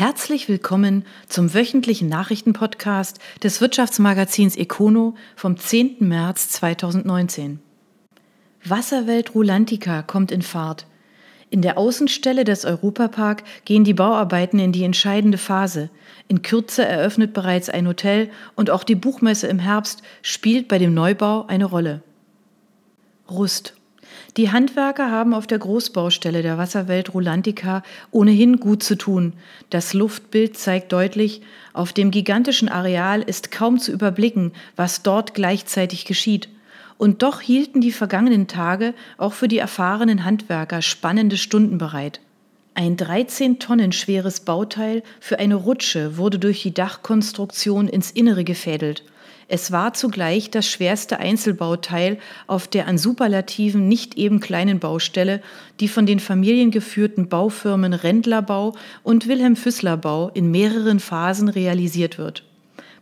Herzlich willkommen zum wöchentlichen Nachrichtenpodcast des Wirtschaftsmagazins Econo vom 10. März 2019. Wasserwelt Rulantica kommt in Fahrt. In der Außenstelle des Europapark gehen die Bauarbeiten in die entscheidende Phase. In Kürze eröffnet bereits ein Hotel und auch die Buchmesse im Herbst spielt bei dem Neubau eine Rolle. Rust die Handwerker haben auf der Großbaustelle der Wasserwelt Rulantica ohnehin gut zu tun. Das Luftbild zeigt deutlich, auf dem gigantischen Areal ist kaum zu überblicken, was dort gleichzeitig geschieht. Und doch hielten die vergangenen Tage auch für die erfahrenen Handwerker spannende Stunden bereit. Ein 13 Tonnen schweres Bauteil für eine Rutsche wurde durch die Dachkonstruktion ins Innere gefädelt. Es war zugleich das schwerste Einzelbauteil auf der an Superlativen nicht eben kleinen Baustelle, die von den familiengeführten Baufirmen Rendlerbau und Wilhelm Füssler Bau in mehreren Phasen realisiert wird.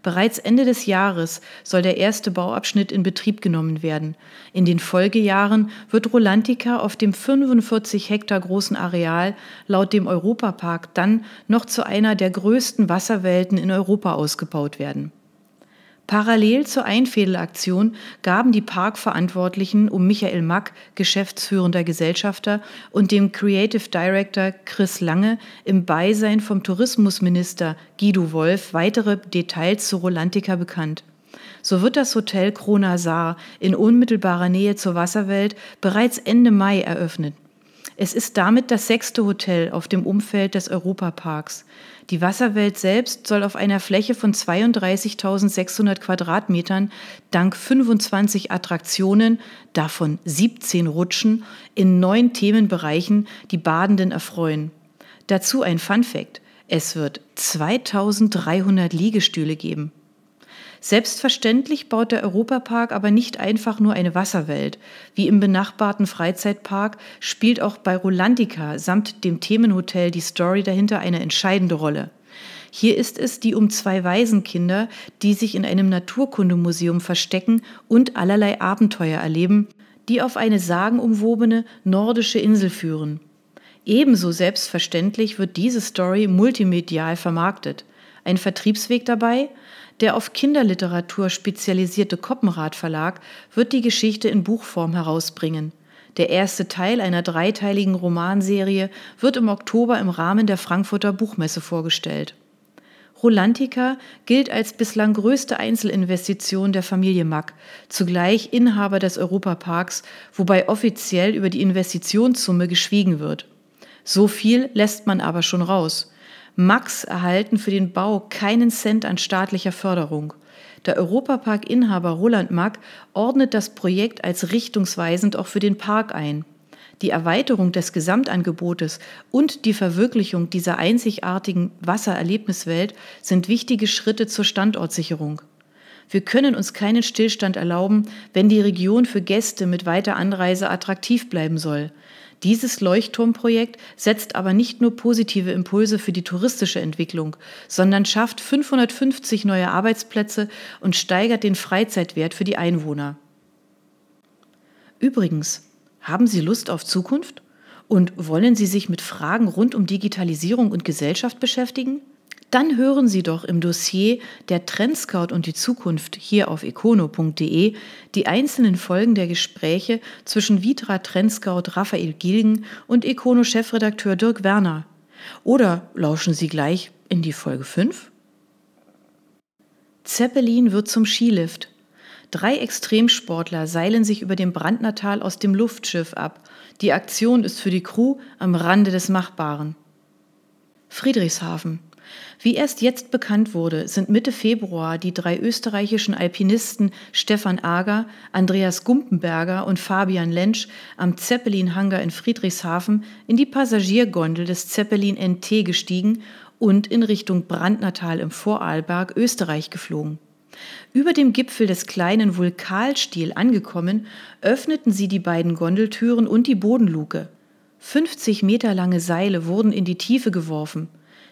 Bereits Ende des Jahres soll der erste Bauabschnitt in Betrieb genommen werden. In den Folgejahren wird Rolantica auf dem 45 Hektar großen Areal laut dem Europapark dann noch zu einer der größten Wasserwelten in Europa ausgebaut werden. Parallel zur Einfädelaktion gaben die Parkverantwortlichen um Michael Mack, geschäftsführender Gesellschafter, und dem Creative Director Chris Lange im Beisein vom Tourismusminister Guido Wolf weitere Details zu Rolantica bekannt. So wird das Hotel Krona Saar in unmittelbarer Nähe zur Wasserwelt bereits Ende Mai eröffnet. Es ist damit das sechste Hotel auf dem Umfeld des Europaparks. Die Wasserwelt selbst soll auf einer Fläche von 32.600 Quadratmetern dank 25 Attraktionen, davon 17 Rutschen, in neun Themenbereichen die Badenden erfreuen. Dazu ein Fun Fact. Es wird 2300 Liegestühle geben. Selbstverständlich baut der Europapark aber nicht einfach nur eine Wasserwelt. Wie im benachbarten Freizeitpark spielt auch bei Rolantica samt dem Themenhotel die Story dahinter eine entscheidende Rolle. Hier ist es die um zwei Waisenkinder, die sich in einem Naturkundemuseum verstecken und allerlei Abenteuer erleben, die auf eine sagenumwobene nordische Insel führen. Ebenso selbstverständlich wird diese Story multimedial vermarktet. Ein Vertriebsweg dabei? Der auf Kinderliteratur spezialisierte Koppenrad Verlag wird die Geschichte in Buchform herausbringen. Der erste Teil einer dreiteiligen Romanserie wird im Oktober im Rahmen der Frankfurter Buchmesse vorgestellt. Rolantica gilt als bislang größte Einzelinvestition der Familie Mack, zugleich Inhaber des Europaparks, wobei offiziell über die Investitionssumme geschwiegen wird. So viel lässt man aber schon raus. Max erhalten für den Bau keinen Cent an staatlicher Förderung. Der Europapark-Inhaber Roland Mack ordnet das Projekt als richtungsweisend auch für den Park ein. Die Erweiterung des Gesamtangebotes und die Verwirklichung dieser einzigartigen Wassererlebniswelt sind wichtige Schritte zur Standortsicherung. Wir können uns keinen Stillstand erlauben, wenn die Region für Gäste mit weiter Anreise attraktiv bleiben soll. Dieses Leuchtturmprojekt setzt aber nicht nur positive Impulse für die touristische Entwicklung, sondern schafft 550 neue Arbeitsplätze und steigert den Freizeitwert für die Einwohner. Übrigens, haben Sie Lust auf Zukunft? Und wollen Sie sich mit Fragen rund um Digitalisierung und Gesellschaft beschäftigen? Dann hören Sie doch im Dossier der Trendscout und die Zukunft hier auf econo.de die einzelnen Folgen der Gespräche zwischen Vitra Trendscout Raphael Gilgen und Econo-Chefredakteur Dirk Werner. Oder lauschen Sie gleich in die Folge 5? Zeppelin wird zum Skilift. Drei Extremsportler seilen sich über dem Brandnertal aus dem Luftschiff ab. Die Aktion ist für die Crew am Rande des Machbaren. Friedrichshafen. Wie erst jetzt bekannt wurde, sind Mitte Februar die drei österreichischen Alpinisten Stefan Ager, Andreas Gumpenberger und Fabian Lentsch am Zeppelin-Hangar in Friedrichshafen in die Passagiergondel des Zeppelin NT gestiegen und in Richtung Brandnertal im Vorarlberg, Österreich geflogen. Über dem Gipfel des kleinen Vulkalstiel angekommen, öffneten sie die beiden Gondeltüren und die Bodenluke. 50 Meter lange Seile wurden in die Tiefe geworfen.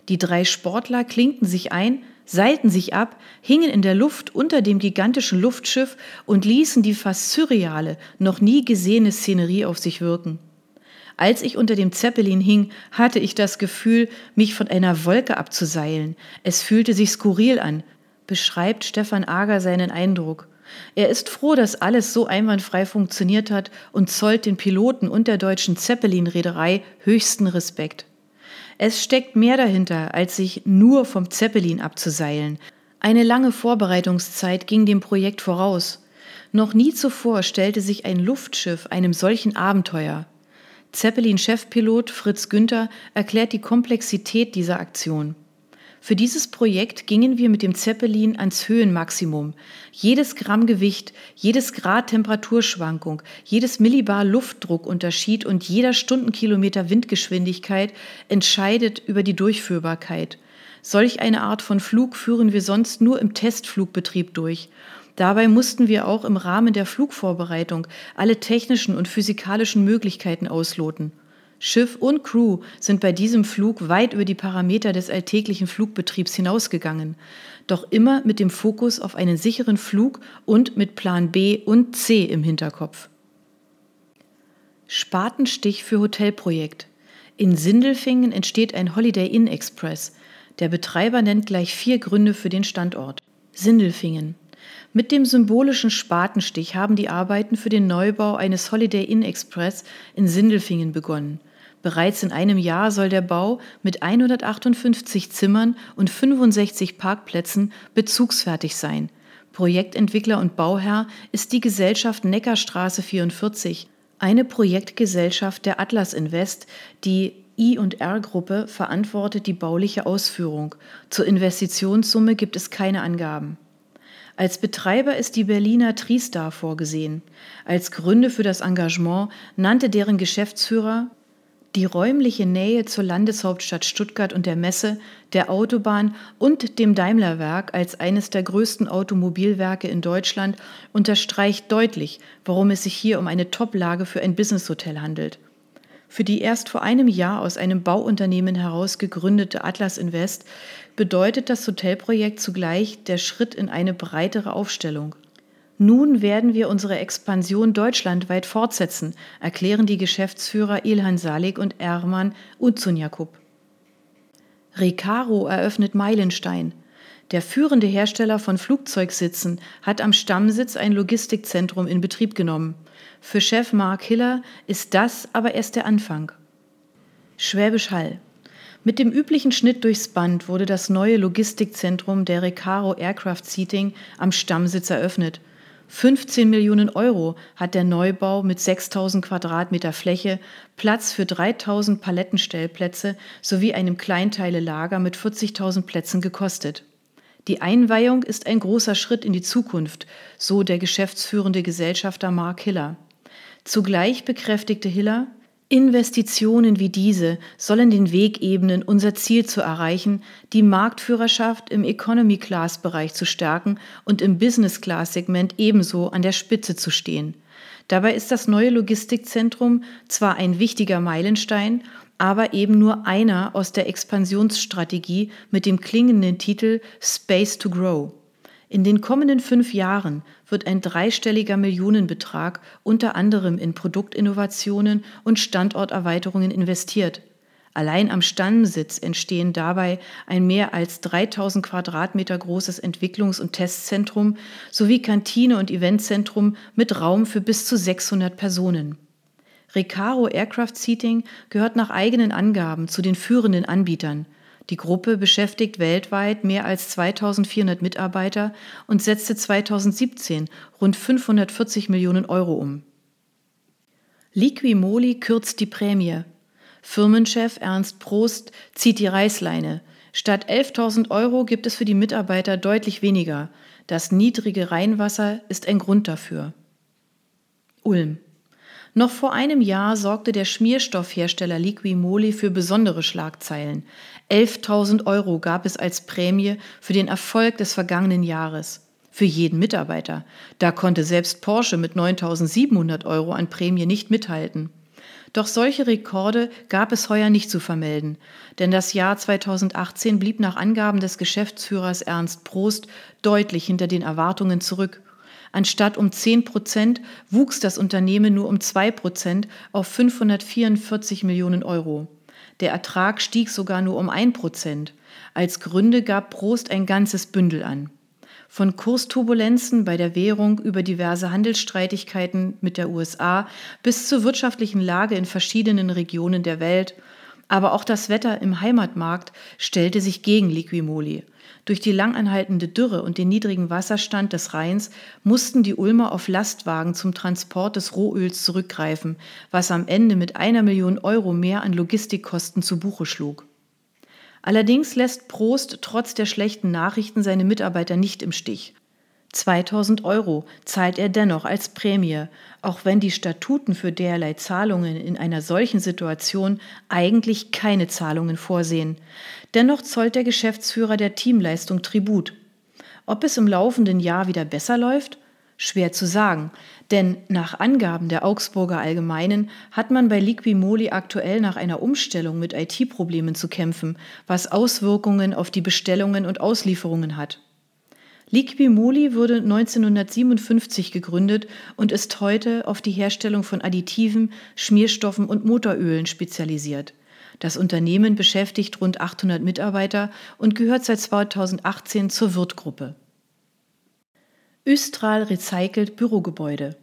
Die drei Sportler klinkten sich ein, seilten sich ab, hingen in der Luft unter dem gigantischen Luftschiff und ließen die fast surreale, noch nie gesehene Szenerie auf sich wirken. Als ich unter dem Zeppelin hing, hatte ich das Gefühl, mich von einer Wolke abzuseilen. Es fühlte sich skurril an, beschreibt Stefan Ager seinen Eindruck. Er ist froh, dass alles so einwandfrei funktioniert hat und zollt den Piloten und der deutschen Zeppelin-Reederei höchsten Respekt. Es steckt mehr dahinter, als sich nur vom Zeppelin abzuseilen. Eine lange Vorbereitungszeit ging dem Projekt voraus. Noch nie zuvor stellte sich ein Luftschiff einem solchen Abenteuer. Zeppelin-Chefpilot Fritz Günther erklärt die Komplexität dieser Aktion. Für dieses Projekt gingen wir mit dem Zeppelin ans Höhenmaximum. Jedes Gramm Gewicht, jedes Grad Temperaturschwankung, jedes Millibar Luftdruckunterschied und jeder Stundenkilometer Windgeschwindigkeit entscheidet über die Durchführbarkeit. Solch eine Art von Flug führen wir sonst nur im Testflugbetrieb durch. Dabei mussten wir auch im Rahmen der Flugvorbereitung alle technischen und physikalischen Möglichkeiten ausloten. Schiff und Crew sind bei diesem Flug weit über die Parameter des alltäglichen Flugbetriebs hinausgegangen, doch immer mit dem Fokus auf einen sicheren Flug und mit Plan B und C im Hinterkopf. Spatenstich für Hotelprojekt. In Sindelfingen entsteht ein Holiday Inn Express. Der Betreiber nennt gleich vier Gründe für den Standort. Sindelfingen. Mit dem symbolischen Spatenstich haben die Arbeiten für den Neubau eines Holiday Inn Express in Sindelfingen begonnen. Bereits in einem Jahr soll der Bau mit 158 Zimmern und 65 Parkplätzen bezugsfertig sein. Projektentwickler und Bauherr ist die Gesellschaft Neckarstraße 44, eine Projektgesellschaft der Atlas Invest, die I&R-Gruppe verantwortet die bauliche Ausführung. Zur Investitionssumme gibt es keine Angaben. Als Betreiber ist die Berliner Tristar vorgesehen. Als Gründe für das Engagement nannte deren Geschäftsführer die räumliche Nähe zur Landeshauptstadt Stuttgart und der Messe, der Autobahn und dem Daimlerwerk als eines der größten Automobilwerke in Deutschland unterstreicht deutlich, warum es sich hier um eine Top-Lage für ein Businesshotel handelt. Für die erst vor einem Jahr aus einem Bauunternehmen heraus gegründete Atlas Invest bedeutet das Hotelprojekt zugleich der Schritt in eine breitere Aufstellung. Nun werden wir unsere Expansion deutschlandweit fortsetzen, erklären die Geschäftsführer Ilhan Salik und Erman Uzunjakub. Recaro eröffnet Meilenstein. Der führende Hersteller von Flugzeugsitzen hat am Stammsitz ein Logistikzentrum in Betrieb genommen. Für Chef Mark Hiller ist das aber erst der Anfang. Schwäbisch Hall. Mit dem üblichen Schnitt durchs Band wurde das neue Logistikzentrum der Recaro Aircraft Seating am Stammsitz eröffnet. 15 Millionen Euro hat der Neubau mit 6000 Quadratmeter Fläche, Platz für 3000 Palettenstellplätze sowie einem Kleinteile-Lager mit 40.000 Plätzen gekostet. Die Einweihung ist ein großer Schritt in die Zukunft, so der geschäftsführende Gesellschafter Mark Hiller. Zugleich bekräftigte Hiller, Investitionen wie diese sollen den Weg ebnen, unser Ziel zu erreichen, die Marktführerschaft im Economy-Class-Bereich zu stärken und im Business-Class-Segment ebenso an der Spitze zu stehen. Dabei ist das neue Logistikzentrum zwar ein wichtiger Meilenstein, aber eben nur einer aus der Expansionsstrategie mit dem klingenden Titel Space to Grow. In den kommenden fünf Jahren wird ein dreistelliger Millionenbetrag unter anderem in Produktinnovationen und Standorterweiterungen investiert. Allein am Stammsitz entstehen dabei ein mehr als 3000 Quadratmeter großes Entwicklungs- und Testzentrum sowie Kantine und Eventzentrum mit Raum für bis zu 600 Personen. Recaro Aircraft Seating gehört nach eigenen Angaben zu den führenden Anbietern. Die Gruppe beschäftigt weltweit mehr als 2400 Mitarbeiter und setzte 2017 rund 540 Millionen Euro um. Liquimoli kürzt die Prämie. Firmenchef Ernst Prost zieht die Reißleine. Statt 11.000 Euro gibt es für die Mitarbeiter deutlich weniger. Das niedrige Rheinwasser ist ein Grund dafür. Ulm. Noch vor einem Jahr sorgte der Schmierstoffhersteller Liquimoli für besondere Schlagzeilen. 11.000 Euro gab es als Prämie für den Erfolg des vergangenen Jahres. Für jeden Mitarbeiter. Da konnte selbst Porsche mit 9.700 Euro an Prämie nicht mithalten. Doch solche Rekorde gab es heuer nicht zu vermelden, denn das Jahr 2018 blieb nach Angaben des Geschäftsführers Ernst Prost deutlich hinter den Erwartungen zurück. Anstatt um 10 Prozent wuchs das Unternehmen nur um 2 Prozent auf 544 Millionen Euro. Der Ertrag stieg sogar nur um 1 Prozent. Als Gründe gab Prost ein ganzes Bündel an. Von Kursturbulenzen bei der Währung über diverse Handelsstreitigkeiten mit der USA bis zur wirtschaftlichen Lage in verschiedenen Regionen der Welt. Aber auch das Wetter im Heimatmarkt stellte sich gegen Liquimoli. Durch die langanhaltende Dürre und den niedrigen Wasserstand des Rheins mussten die Ulmer auf Lastwagen zum Transport des Rohöls zurückgreifen, was am Ende mit einer Million Euro mehr an Logistikkosten zu Buche schlug. Allerdings lässt Prost trotz der schlechten Nachrichten seine Mitarbeiter nicht im Stich. 2000 Euro zahlt er dennoch als Prämie, auch wenn die Statuten für derlei Zahlungen in einer solchen Situation eigentlich keine Zahlungen vorsehen. Dennoch zollt der Geschäftsführer der Teamleistung Tribut. Ob es im laufenden Jahr wieder besser läuft? Schwer zu sagen, denn nach Angaben der Augsburger Allgemeinen hat man bei Liquimoli aktuell nach einer Umstellung mit IT-Problemen zu kämpfen, was Auswirkungen auf die Bestellungen und Auslieferungen hat. Liquimoli wurde 1957 gegründet und ist heute auf die Herstellung von Additiven, Schmierstoffen und Motorölen spezialisiert. Das Unternehmen beschäftigt rund 800 Mitarbeiter und gehört seit 2018 zur Wirtgruppe. Östral recycelt Bürogebäude.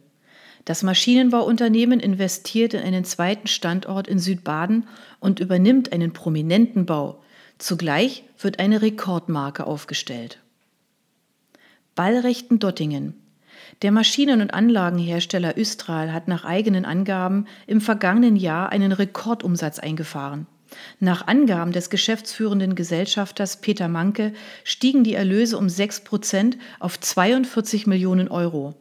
Das Maschinenbauunternehmen investiert in einen zweiten Standort in Südbaden und übernimmt einen prominenten Bau. Zugleich wird eine Rekordmarke aufgestellt. Ballrechten Dottingen. Der Maschinen- und Anlagenhersteller Östral hat nach eigenen Angaben im vergangenen Jahr einen Rekordumsatz eingefahren. Nach Angaben des geschäftsführenden Gesellschafters Peter Manke stiegen die Erlöse um 6 Prozent auf 42 Millionen Euro.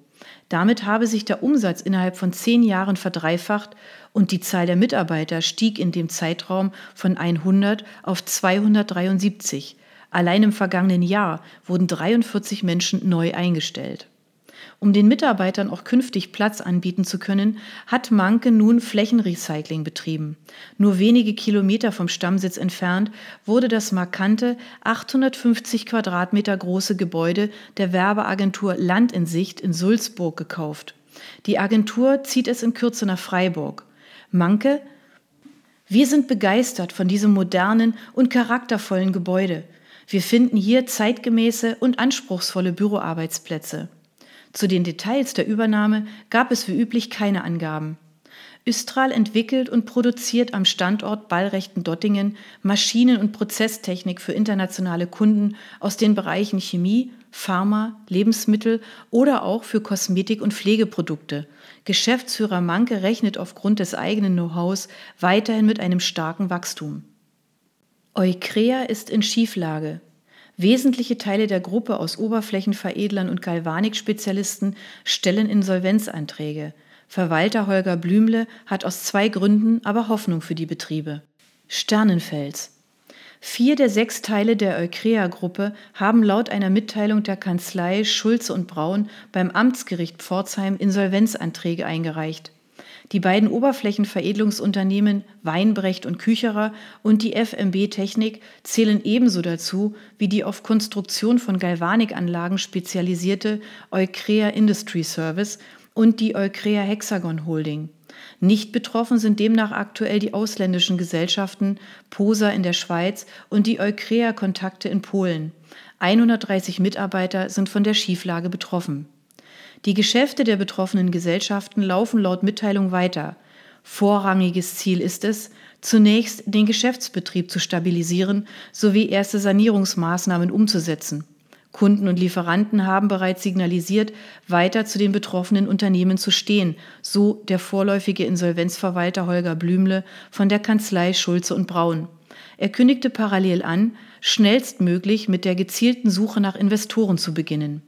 Damit habe sich der Umsatz innerhalb von zehn Jahren verdreifacht und die Zahl der Mitarbeiter stieg in dem Zeitraum von 100 auf 273. Allein im vergangenen Jahr wurden 43 Menschen neu eingestellt. Um den Mitarbeitern auch künftig Platz anbieten zu können, hat Manke nun Flächenrecycling betrieben. Nur wenige Kilometer vom Stammsitz entfernt wurde das markante 850 Quadratmeter große Gebäude der Werbeagentur Land in Sicht in Sulzburg gekauft. Die Agentur zieht es in Kürze nach Freiburg. Manke wir sind begeistert von diesem modernen und charaktervollen Gebäude. Wir finden hier zeitgemäße und anspruchsvolle Büroarbeitsplätze. Zu den Details der Übernahme gab es wie üblich keine Angaben. Östral entwickelt und produziert am Standort Ballrechten Dottingen Maschinen- und Prozesstechnik für internationale Kunden aus den Bereichen Chemie, Pharma, Lebensmittel oder auch für Kosmetik- und Pflegeprodukte. Geschäftsführer Manke rechnet aufgrund des eigenen Know-hows weiterhin mit einem starken Wachstum. Eukrea ist in Schieflage. Wesentliche Teile der Gruppe aus Oberflächenveredlern und Galvanikspezialisten stellen Insolvenzanträge. Verwalter Holger Blümle hat aus zwei Gründen aber Hoffnung für die Betriebe. Sternenfels. Vier der sechs Teile der Eukrea-Gruppe haben laut einer Mitteilung der Kanzlei Schulze und Braun beim Amtsgericht Pforzheim Insolvenzanträge eingereicht. Die beiden Oberflächenveredelungsunternehmen Weinbrecht und Kücherer und die FMB Technik zählen ebenso dazu wie die auf Konstruktion von Galvanikanlagen spezialisierte Eukrea Industry Service und die Eukrea Hexagon Holding. Nicht betroffen sind demnach aktuell die ausländischen Gesellschaften POSA in der Schweiz und die Eukrea Kontakte in Polen. 130 Mitarbeiter sind von der Schieflage betroffen. Die Geschäfte der betroffenen Gesellschaften laufen laut Mitteilung weiter. Vorrangiges Ziel ist es, zunächst den Geschäftsbetrieb zu stabilisieren sowie erste Sanierungsmaßnahmen umzusetzen. Kunden und Lieferanten haben bereits signalisiert, weiter zu den betroffenen Unternehmen zu stehen, so der vorläufige Insolvenzverwalter Holger Blümle von der Kanzlei Schulze und Braun. Er kündigte parallel an, schnellstmöglich mit der gezielten Suche nach Investoren zu beginnen.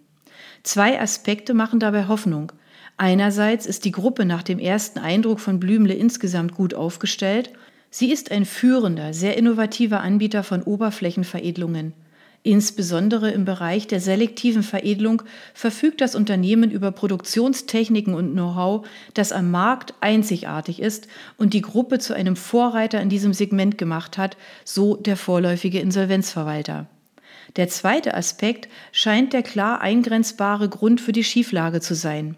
Zwei Aspekte machen dabei Hoffnung. Einerseits ist die Gruppe nach dem ersten Eindruck von Blümle insgesamt gut aufgestellt. Sie ist ein führender, sehr innovativer Anbieter von Oberflächenveredelungen. Insbesondere im Bereich der selektiven Veredelung verfügt das Unternehmen über Produktionstechniken und Know-how, das am Markt einzigartig ist und die Gruppe zu einem Vorreiter in diesem Segment gemacht hat, so der vorläufige Insolvenzverwalter. Der zweite Aspekt scheint der klar eingrenzbare Grund für die Schieflage zu sein.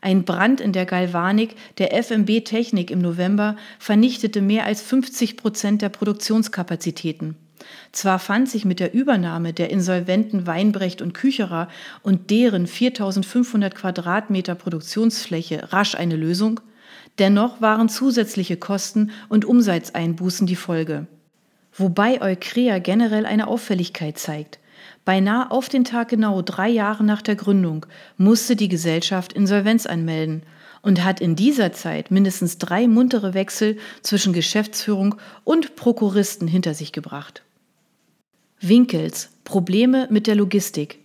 Ein Brand in der Galvanik der FMB Technik im November vernichtete mehr als 50 Prozent der Produktionskapazitäten. Zwar fand sich mit der Übernahme der insolventen Weinbrecht und Kücherer und deren 4500 Quadratmeter Produktionsfläche rasch eine Lösung, dennoch waren zusätzliche Kosten und Umsatzeinbußen die Folge. Wobei Eukrea generell eine Auffälligkeit zeigt. Beinahe auf den Tag genau drei Jahre nach der Gründung musste die Gesellschaft Insolvenz anmelden und hat in dieser Zeit mindestens drei muntere Wechsel zwischen Geschäftsführung und Prokuristen hinter sich gebracht. Winkels Probleme mit der Logistik.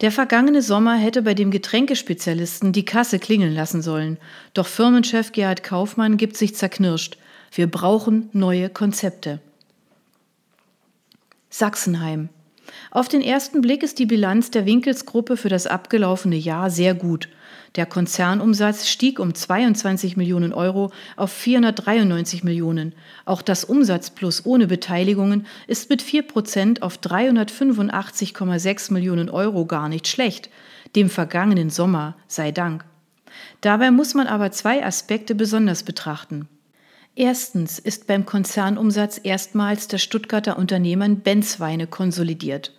Der vergangene Sommer hätte bei dem Getränkespezialisten die Kasse klingeln lassen sollen. Doch Firmenchef Gerhard Kaufmann gibt sich zerknirscht. Wir brauchen neue Konzepte. Sachsenheim. Auf den ersten Blick ist die Bilanz der Winkelsgruppe für das abgelaufene Jahr sehr gut. Der Konzernumsatz stieg um 22 Millionen Euro auf 493 Millionen. Auch das Umsatzplus ohne Beteiligungen ist mit 4 Prozent auf 385,6 Millionen Euro gar nicht schlecht. Dem vergangenen Sommer sei Dank. Dabei muss man aber zwei Aspekte besonders betrachten. Erstens ist beim Konzernumsatz erstmals der Stuttgarter Unternehmen Benzweine konsolidiert.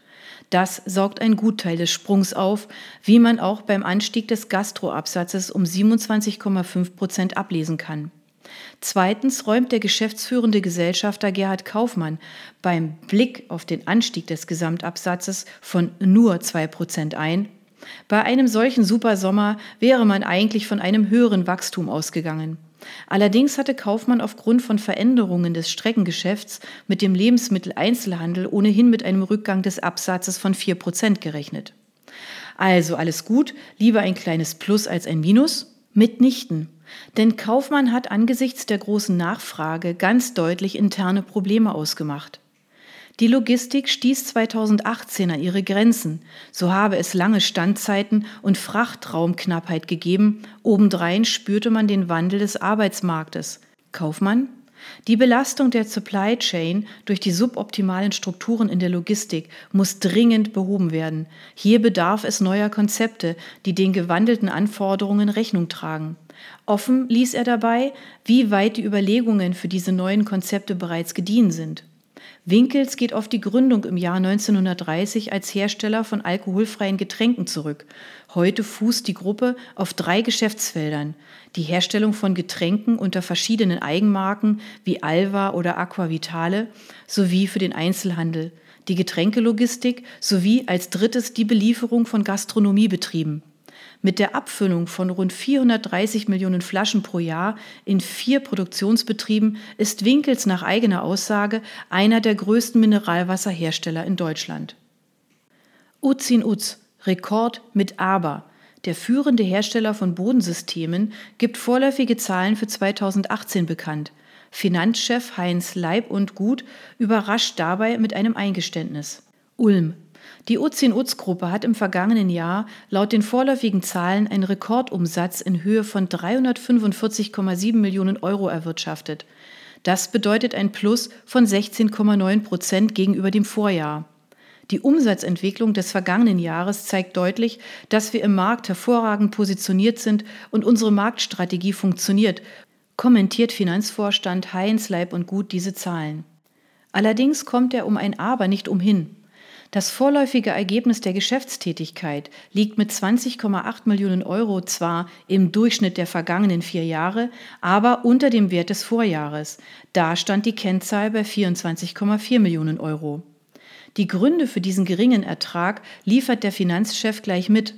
Das saugt ein Gutteil des Sprungs auf, wie man auch beim Anstieg des Gastroabsatzes um 27,5 Prozent ablesen kann. Zweitens räumt der geschäftsführende Gesellschafter Gerhard Kaufmann beim Blick auf den Anstieg des Gesamtabsatzes von nur zwei Prozent ein. Bei einem solchen Supersommer wäre man eigentlich von einem höheren Wachstum ausgegangen. Allerdings hatte Kaufmann aufgrund von Veränderungen des Streckengeschäfts mit dem Lebensmitteleinzelhandel ohnehin mit einem Rückgang des Absatzes von 4 Prozent gerechnet. Also alles gut, lieber ein kleines Plus als ein Minus? Mitnichten. Denn Kaufmann hat angesichts der großen Nachfrage ganz deutlich interne Probleme ausgemacht. Die Logistik stieß 2018 an ihre Grenzen. So habe es lange Standzeiten und Frachtraumknappheit gegeben. Obendrein spürte man den Wandel des Arbeitsmarktes. Kaufmann? Die Belastung der Supply Chain durch die suboptimalen Strukturen in der Logistik muss dringend behoben werden. Hier bedarf es neuer Konzepte, die den gewandelten Anforderungen Rechnung tragen. Offen ließ er dabei, wie weit die Überlegungen für diese neuen Konzepte bereits gediehen sind. Winkels geht auf die Gründung im Jahr 1930 als Hersteller von alkoholfreien Getränken zurück. Heute fußt die Gruppe auf drei Geschäftsfeldern. Die Herstellung von Getränken unter verschiedenen Eigenmarken wie Alva oder Aquavitale sowie für den Einzelhandel, die Getränkelogistik sowie als drittes die Belieferung von Gastronomiebetrieben. Mit der Abfüllung von rund 430 Millionen Flaschen pro Jahr in vier Produktionsbetrieben ist Winkels nach eigener Aussage einer der größten Mineralwasserhersteller in Deutschland. Uzin Uz, Rekord mit Aber. Der führende Hersteller von Bodensystemen gibt vorläufige Zahlen für 2018 bekannt. Finanzchef Heinz Leib und Gut überrascht dabei mit einem Eingeständnis. Ulm, die Uzin-Uz-Gruppe hat im vergangenen Jahr laut den vorläufigen Zahlen einen Rekordumsatz in Höhe von 345,7 Millionen Euro erwirtschaftet. Das bedeutet ein Plus von 16,9 Prozent gegenüber dem Vorjahr. Die Umsatzentwicklung des vergangenen Jahres zeigt deutlich, dass wir im Markt hervorragend positioniert sind und unsere Marktstrategie funktioniert, kommentiert Finanzvorstand Heinz Leib und Gut diese Zahlen. Allerdings kommt er um ein Aber nicht umhin. Das vorläufige Ergebnis der Geschäftstätigkeit liegt mit 20,8 Millionen Euro zwar im Durchschnitt der vergangenen vier Jahre, aber unter dem Wert des Vorjahres. Da stand die Kennzahl bei 24,4 Millionen Euro. Die Gründe für diesen geringen Ertrag liefert der Finanzchef gleich mit.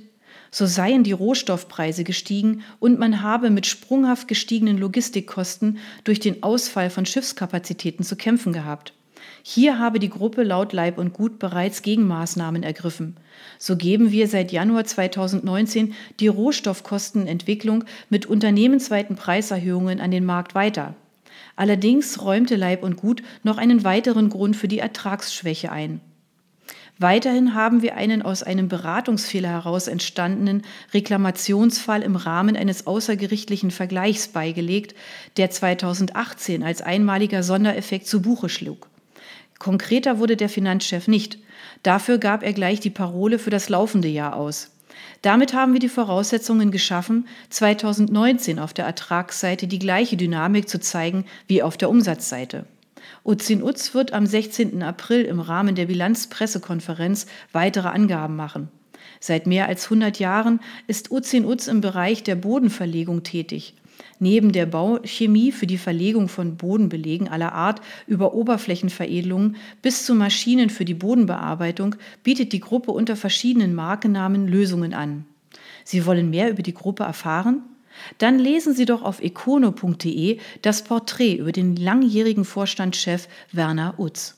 So seien die Rohstoffpreise gestiegen und man habe mit sprunghaft gestiegenen Logistikkosten durch den Ausfall von Schiffskapazitäten zu kämpfen gehabt. Hier habe die Gruppe laut Leib und Gut bereits Gegenmaßnahmen ergriffen. So geben wir seit Januar 2019 die Rohstoffkostenentwicklung mit unternehmensweiten Preiserhöhungen an den Markt weiter. Allerdings räumte Leib und Gut noch einen weiteren Grund für die Ertragsschwäche ein. Weiterhin haben wir einen aus einem Beratungsfehler heraus entstandenen Reklamationsfall im Rahmen eines außergerichtlichen Vergleichs beigelegt, der 2018 als einmaliger Sondereffekt zu Buche schlug. Konkreter wurde der Finanzchef nicht. Dafür gab er gleich die Parole für das laufende Jahr aus. Damit haben wir die Voraussetzungen geschaffen, 2019 auf der Ertragsseite die gleiche Dynamik zu zeigen wie auf der Umsatzseite. Uzin Uz wird am 16. April im Rahmen der Bilanzpressekonferenz weitere Angaben machen. Seit mehr als 100 Jahren ist Uzin Uz im Bereich der Bodenverlegung tätig. Neben der Bauchemie für die Verlegung von Bodenbelegen aller Art über Oberflächenveredelungen bis zu Maschinen für die Bodenbearbeitung bietet die Gruppe unter verschiedenen Markennamen Lösungen an. Sie wollen mehr über die Gruppe erfahren? Dann lesen Sie doch auf econo.de das Porträt über den langjährigen Vorstandschef Werner Utz.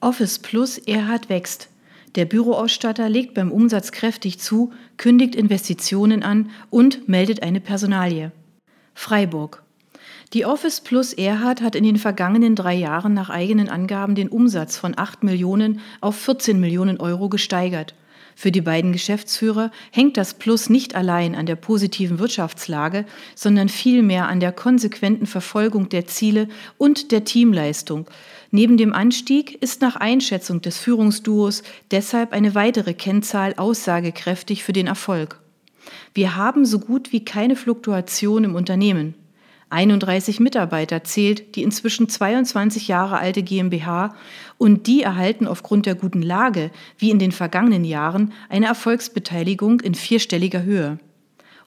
Office Plus Erhard wächst. Der Büroausstatter legt beim Umsatz kräftig zu, kündigt Investitionen an und meldet eine Personalie. Freiburg. Die Office Plus Erhard hat in den vergangenen drei Jahren nach eigenen Angaben den Umsatz von 8 Millionen auf 14 Millionen Euro gesteigert. Für die beiden Geschäftsführer hängt das Plus nicht allein an der positiven Wirtschaftslage, sondern vielmehr an der konsequenten Verfolgung der Ziele und der Teamleistung, Neben dem Anstieg ist nach Einschätzung des Führungsduos deshalb eine weitere Kennzahl aussagekräftig für den Erfolg. Wir haben so gut wie keine Fluktuation im Unternehmen. 31 Mitarbeiter zählt die inzwischen 22 Jahre alte GmbH und die erhalten aufgrund der guten Lage, wie in den vergangenen Jahren, eine Erfolgsbeteiligung in vierstelliger Höhe.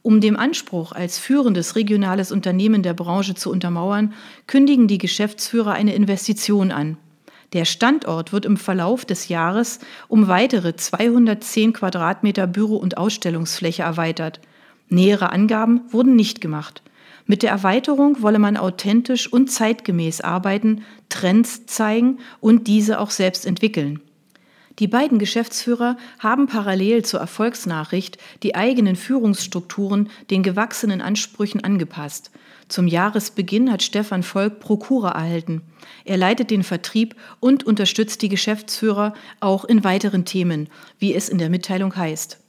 Um dem Anspruch als führendes regionales Unternehmen der Branche zu untermauern, kündigen die Geschäftsführer eine Investition an. Der Standort wird im Verlauf des Jahres um weitere 210 Quadratmeter Büro- und Ausstellungsfläche erweitert. Nähere Angaben wurden nicht gemacht. Mit der Erweiterung wolle man authentisch und zeitgemäß arbeiten, Trends zeigen und diese auch selbst entwickeln. Die beiden Geschäftsführer haben parallel zur Erfolgsnachricht die eigenen Führungsstrukturen den gewachsenen Ansprüchen angepasst. Zum Jahresbeginn hat Stefan Volk Prokura erhalten. Er leitet den Vertrieb und unterstützt die Geschäftsführer auch in weiteren Themen, wie es in der Mitteilung heißt.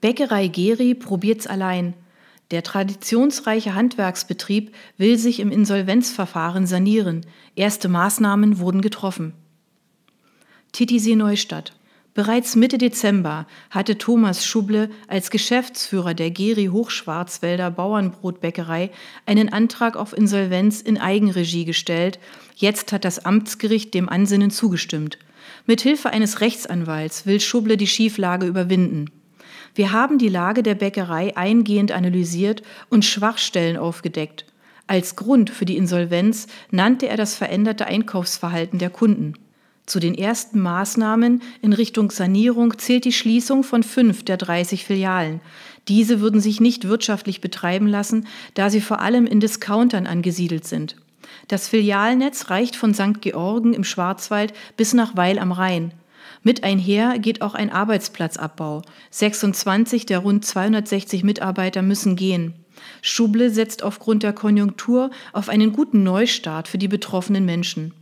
Bäckerei Geri probiert's allein. Der traditionsreiche Handwerksbetrieb will sich im Insolvenzverfahren sanieren. Erste Maßnahmen wurden getroffen. Titisee Neustadt. Bereits Mitte Dezember hatte Thomas Schuble als Geschäftsführer der Geri Hochschwarzwälder Bauernbrotbäckerei einen Antrag auf Insolvenz in Eigenregie gestellt. Jetzt hat das Amtsgericht dem Ansinnen zugestimmt. Mit Hilfe eines Rechtsanwalts will Schuble die Schieflage überwinden. Wir haben die Lage der Bäckerei eingehend analysiert und Schwachstellen aufgedeckt. Als Grund für die Insolvenz nannte er das veränderte Einkaufsverhalten der Kunden. Zu den ersten Maßnahmen in Richtung Sanierung zählt die Schließung von fünf der 30 Filialen. Diese würden sich nicht wirtschaftlich betreiben lassen, da sie vor allem in Discountern angesiedelt sind. Das Filialnetz reicht von St. Georgen im Schwarzwald bis nach Weil am Rhein. Mit einher geht auch ein Arbeitsplatzabbau. 26 der rund 260 Mitarbeiter müssen gehen. Schuble setzt aufgrund der Konjunktur auf einen guten Neustart für die betroffenen Menschen.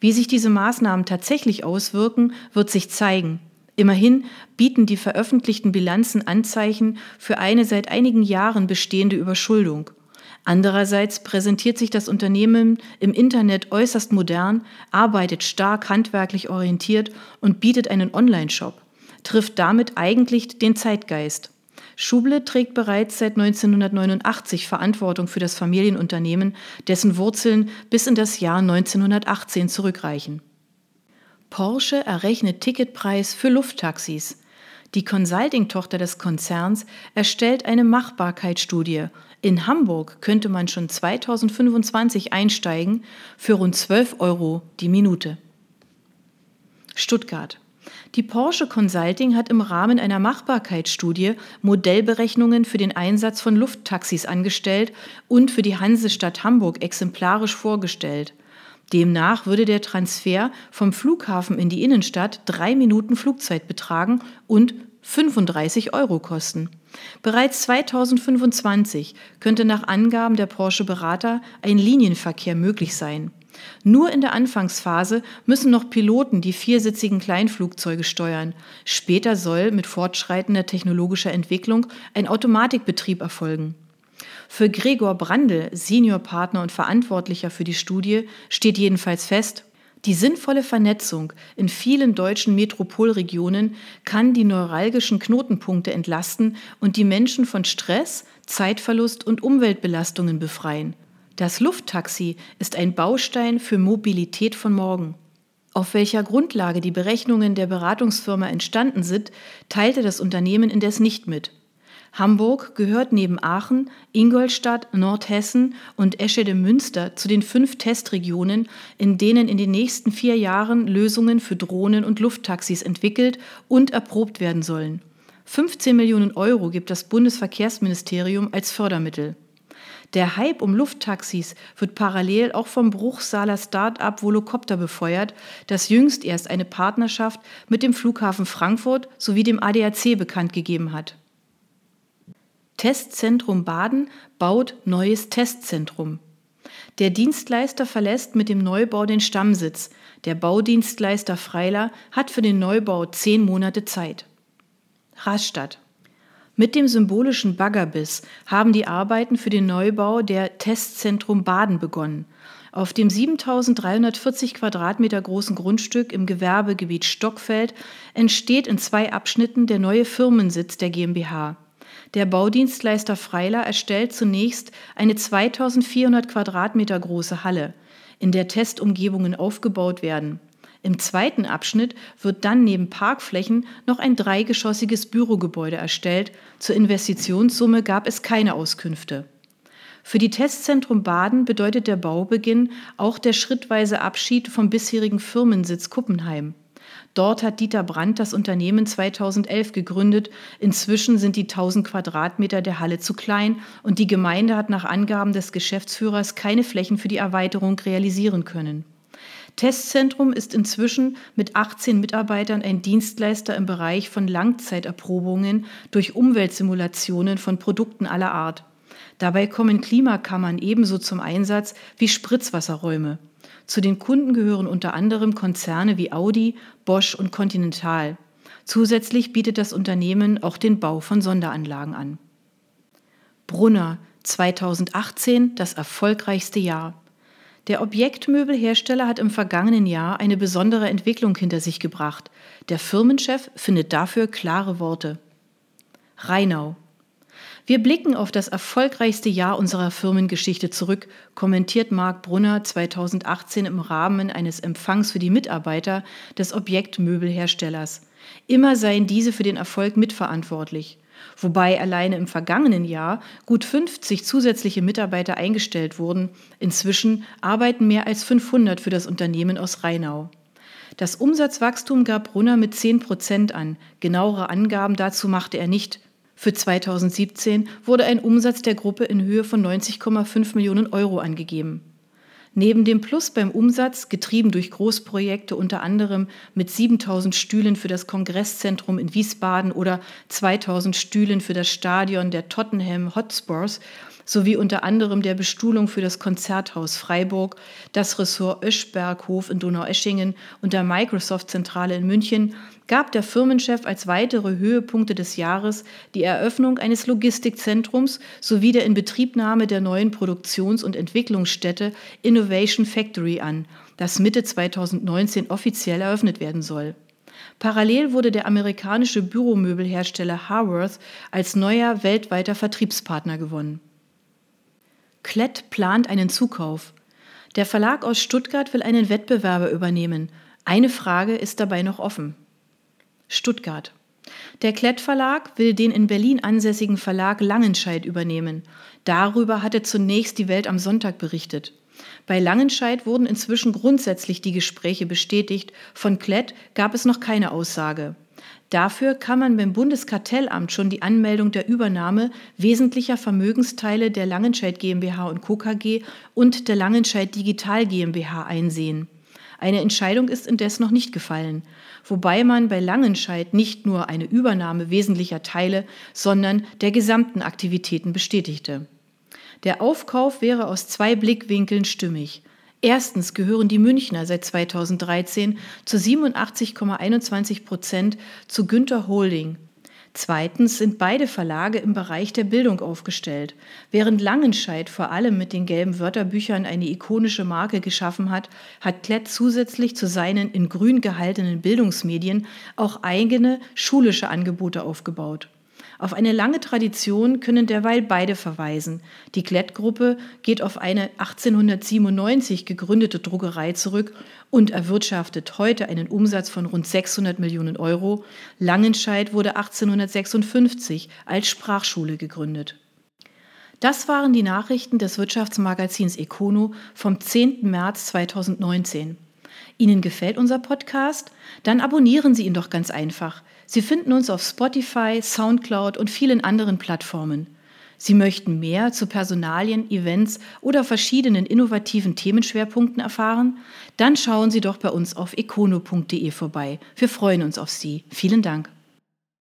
Wie sich diese Maßnahmen tatsächlich auswirken, wird sich zeigen. Immerhin bieten die veröffentlichten Bilanzen Anzeichen für eine seit einigen Jahren bestehende Überschuldung. Andererseits präsentiert sich das Unternehmen im Internet äußerst modern, arbeitet stark handwerklich orientiert und bietet einen Online-Shop, trifft damit eigentlich den Zeitgeist. Schuble trägt bereits seit 1989 Verantwortung für das Familienunternehmen, dessen Wurzeln bis in das Jahr 1918 zurückreichen. Porsche errechnet Ticketpreis für Lufttaxis. Die Consulting-Tochter des Konzerns erstellt eine Machbarkeitsstudie. In Hamburg könnte man schon 2025 einsteigen für rund 12 Euro die Minute. Stuttgart. Die Porsche Consulting hat im Rahmen einer Machbarkeitsstudie Modellberechnungen für den Einsatz von Lufttaxis angestellt und für die Hansestadt Hamburg exemplarisch vorgestellt. Demnach würde der Transfer vom Flughafen in die Innenstadt drei Minuten Flugzeit betragen und 35 Euro kosten. Bereits 2025 könnte nach Angaben der Porsche Berater ein Linienverkehr möglich sein. Nur in der Anfangsphase müssen noch Piloten die viersitzigen Kleinflugzeuge steuern. Später soll mit fortschreitender technologischer Entwicklung ein Automatikbetrieb erfolgen. Für Gregor Brandl, Seniorpartner und Verantwortlicher für die Studie, steht jedenfalls fest, Die sinnvolle Vernetzung in vielen deutschen Metropolregionen kann die neuralgischen Knotenpunkte entlasten und die Menschen von Stress, Zeitverlust und Umweltbelastungen befreien. Das Lufttaxi ist ein Baustein für Mobilität von morgen. Auf welcher Grundlage die Berechnungen der Beratungsfirma entstanden sind, teilte das Unternehmen indes nicht mit. Hamburg gehört neben Aachen, Ingolstadt, Nordhessen und Eschede-Münster zu den fünf Testregionen, in denen in den nächsten vier Jahren Lösungen für Drohnen und Lufttaxis entwickelt und erprobt werden sollen. 15 Millionen Euro gibt das Bundesverkehrsministerium als Fördermittel. Der Hype um Lufttaxis wird parallel auch vom Bruchsaler Start-up Volocopter befeuert, das jüngst erst eine Partnerschaft mit dem Flughafen Frankfurt sowie dem ADAC bekannt gegeben hat. Testzentrum Baden baut neues Testzentrum. Der Dienstleister verlässt mit dem Neubau den Stammsitz. Der Baudienstleister Freiler hat für den Neubau zehn Monate Zeit. Rastatt. Mit dem symbolischen Baggerbiss haben die Arbeiten für den Neubau der Testzentrum Baden begonnen. Auf dem 7340 Quadratmeter großen Grundstück im Gewerbegebiet Stockfeld entsteht in zwei Abschnitten der neue Firmensitz der GmbH. Der Baudienstleister Freiler erstellt zunächst eine 2400 Quadratmeter große Halle, in der Testumgebungen aufgebaut werden. Im zweiten Abschnitt wird dann neben Parkflächen noch ein dreigeschossiges Bürogebäude erstellt. Zur Investitionssumme gab es keine Auskünfte. Für die Testzentrum Baden bedeutet der Baubeginn auch der schrittweise Abschied vom bisherigen Firmensitz Kuppenheim. Dort hat Dieter Brandt das Unternehmen 2011 gegründet. Inzwischen sind die 1000 Quadratmeter der Halle zu klein und die Gemeinde hat nach Angaben des Geschäftsführers keine Flächen für die Erweiterung realisieren können. Testzentrum ist inzwischen mit 18 Mitarbeitern ein Dienstleister im Bereich von Langzeiterprobungen durch Umweltsimulationen von Produkten aller Art. Dabei kommen Klimakammern ebenso zum Einsatz wie Spritzwasserräume. Zu den Kunden gehören unter anderem Konzerne wie Audi, Bosch und Continental. Zusätzlich bietet das Unternehmen auch den Bau von Sonderanlagen an. Brunner 2018 das erfolgreichste Jahr. Der Objektmöbelhersteller hat im vergangenen Jahr eine besondere Entwicklung hinter sich gebracht. Der Firmenchef findet dafür klare Worte. Rheinau. Wir blicken auf das erfolgreichste Jahr unserer Firmengeschichte zurück, kommentiert Marc Brunner 2018 im Rahmen eines Empfangs für die Mitarbeiter des Objektmöbelherstellers. Immer seien diese für den Erfolg mitverantwortlich wobei alleine im vergangenen Jahr gut 50 zusätzliche Mitarbeiter eingestellt wurden. Inzwischen arbeiten mehr als 500 für das Unternehmen aus Rheinau. Das Umsatzwachstum gab Brunner mit 10 Prozent an. Genauere Angaben dazu machte er nicht. Für 2017 wurde ein Umsatz der Gruppe in Höhe von 90,5 Millionen Euro angegeben. Neben dem Plus beim Umsatz, getrieben durch Großprojekte unter anderem mit 7000 Stühlen für das Kongresszentrum in Wiesbaden oder 2000 Stühlen für das Stadion der Tottenham Hotspurs, sowie unter anderem der Bestuhlung für das Konzerthaus Freiburg, das Ressort Öschberghof in Donaueschingen und der Microsoft-Zentrale in München gab der Firmenchef als weitere Höhepunkte des Jahres die Eröffnung eines Logistikzentrums sowie der Inbetriebnahme der neuen Produktions- und Entwicklungsstätte Innovation Factory an, das Mitte 2019 offiziell eröffnet werden soll. Parallel wurde der amerikanische Büromöbelhersteller Harworth als neuer weltweiter Vertriebspartner gewonnen. Klett plant einen Zukauf. Der Verlag aus Stuttgart will einen Wettbewerber übernehmen. Eine Frage ist dabei noch offen. Stuttgart. Der Klett Verlag will den in Berlin ansässigen Verlag Langenscheidt übernehmen. Darüber hatte zunächst die Welt am Sonntag berichtet. Bei Langenscheidt wurden inzwischen grundsätzlich die Gespräche bestätigt. Von Klett gab es noch keine Aussage. Dafür kann man beim Bundeskartellamt schon die Anmeldung der Übernahme wesentlicher Vermögensteile der Langenscheidt GmbH und Co. KG und der Langenscheidt Digital GmbH einsehen. Eine Entscheidung ist indes noch nicht gefallen, wobei man bei Langenscheidt nicht nur eine Übernahme wesentlicher Teile, sondern der gesamten Aktivitäten bestätigte. Der Aufkauf wäre aus zwei Blickwinkeln stimmig. Erstens gehören die Münchner seit 2013 zu 87,21 Prozent zu Günther Holding. Zweitens sind beide Verlage im Bereich der Bildung aufgestellt. Während Langenscheidt vor allem mit den gelben Wörterbüchern eine ikonische Marke geschaffen hat, hat Klett zusätzlich zu seinen in grün gehaltenen Bildungsmedien auch eigene schulische Angebote aufgebaut. Auf eine lange Tradition können derweil beide verweisen. Die Klett-Gruppe geht auf eine 1897 gegründete Druckerei zurück und erwirtschaftet heute einen Umsatz von rund 600 Millionen Euro. Langenscheid wurde 1856 als Sprachschule gegründet. Das waren die Nachrichten des Wirtschaftsmagazins Econo vom 10. März 2019. Ihnen gefällt unser Podcast? Dann abonnieren Sie ihn doch ganz einfach. Sie finden uns auf Spotify, SoundCloud und vielen anderen Plattformen. Sie möchten mehr zu Personalien, Events oder verschiedenen innovativen Themenschwerpunkten erfahren? Dann schauen Sie doch bei uns auf econo.de vorbei. Wir freuen uns auf Sie. Vielen Dank.